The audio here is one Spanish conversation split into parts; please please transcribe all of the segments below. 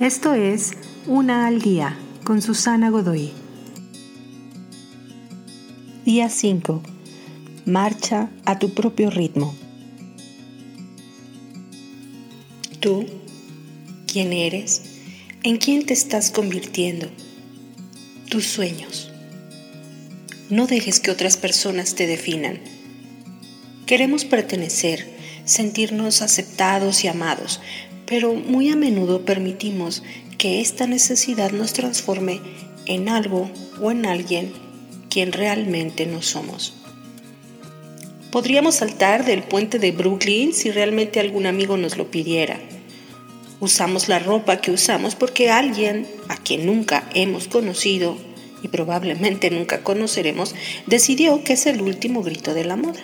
Esto es Una al Día con Susana Godoy. Día 5. Marcha a tu propio ritmo. Tú, quién eres, en quién te estás convirtiendo, tus sueños. No dejes que otras personas te definan. Queremos pertenecer, sentirnos aceptados y amados, pero muy a menudo permitimos que esta necesidad nos transforme en algo o en alguien quien realmente no somos. Podríamos saltar del puente de Brooklyn si realmente algún amigo nos lo pidiera. Usamos la ropa que usamos porque alguien a quien nunca hemos conocido y probablemente nunca conoceremos decidió que es el último grito de la moda.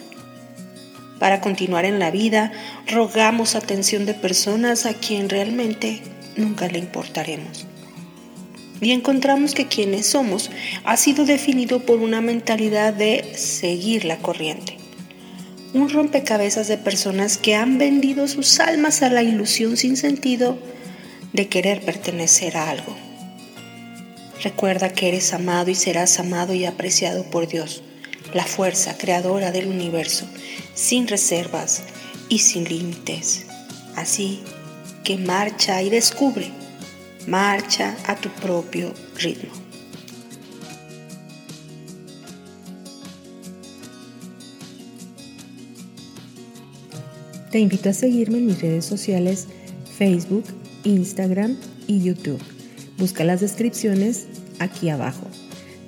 Para continuar en la vida, rogamos atención de personas a quien realmente nunca le importaremos. Y encontramos que quienes somos ha sido definido por una mentalidad de seguir la corriente. Un rompecabezas de personas que han vendido sus almas a la ilusión sin sentido de querer pertenecer a algo. Recuerda que eres amado y serás amado y apreciado por Dios la fuerza creadora del universo, sin reservas y sin límites. Así que marcha y descubre, marcha a tu propio ritmo. Te invito a seguirme en mis redes sociales Facebook, Instagram y YouTube. Busca las descripciones aquí abajo.